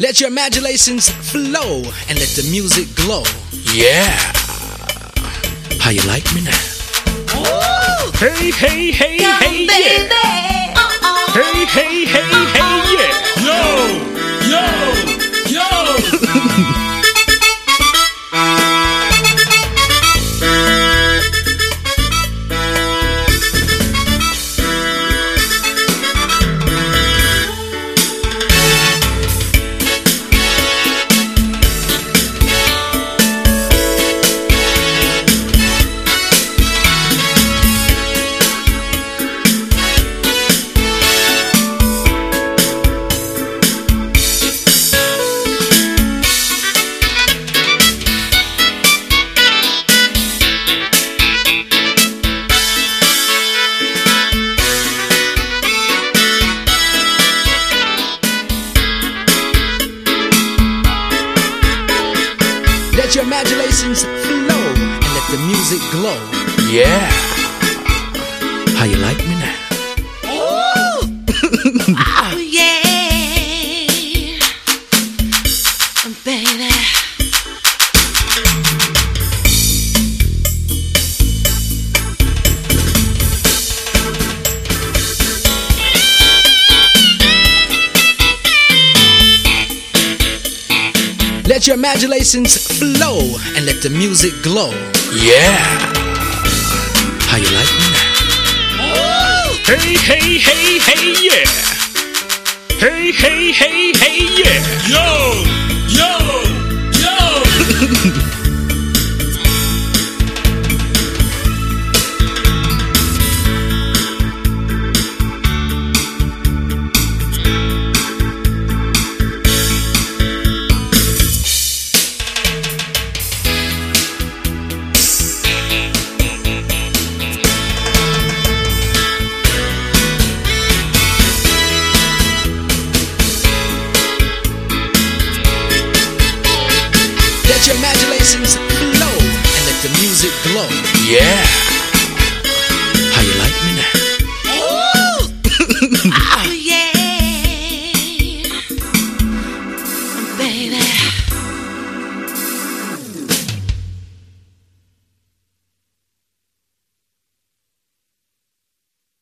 Let your imaginations flow and let the music glow. Yeah. How you like me now? Hey, hey, hey, Come, hey, baby. yeah. Uh-uh. Hey, hey, hey, hey, Imaginations flow and let the music glow. Yeah. Let your imaginations flow and let the music glow. Yeah. How you like me now? Hey, hey, hey, hey, yeah. Hey, hey, hey, hey, yeah. Yo, yo, yo. Let your imaginations flow and let the music glow. Yeah. How you like me now? oh yeah, baby.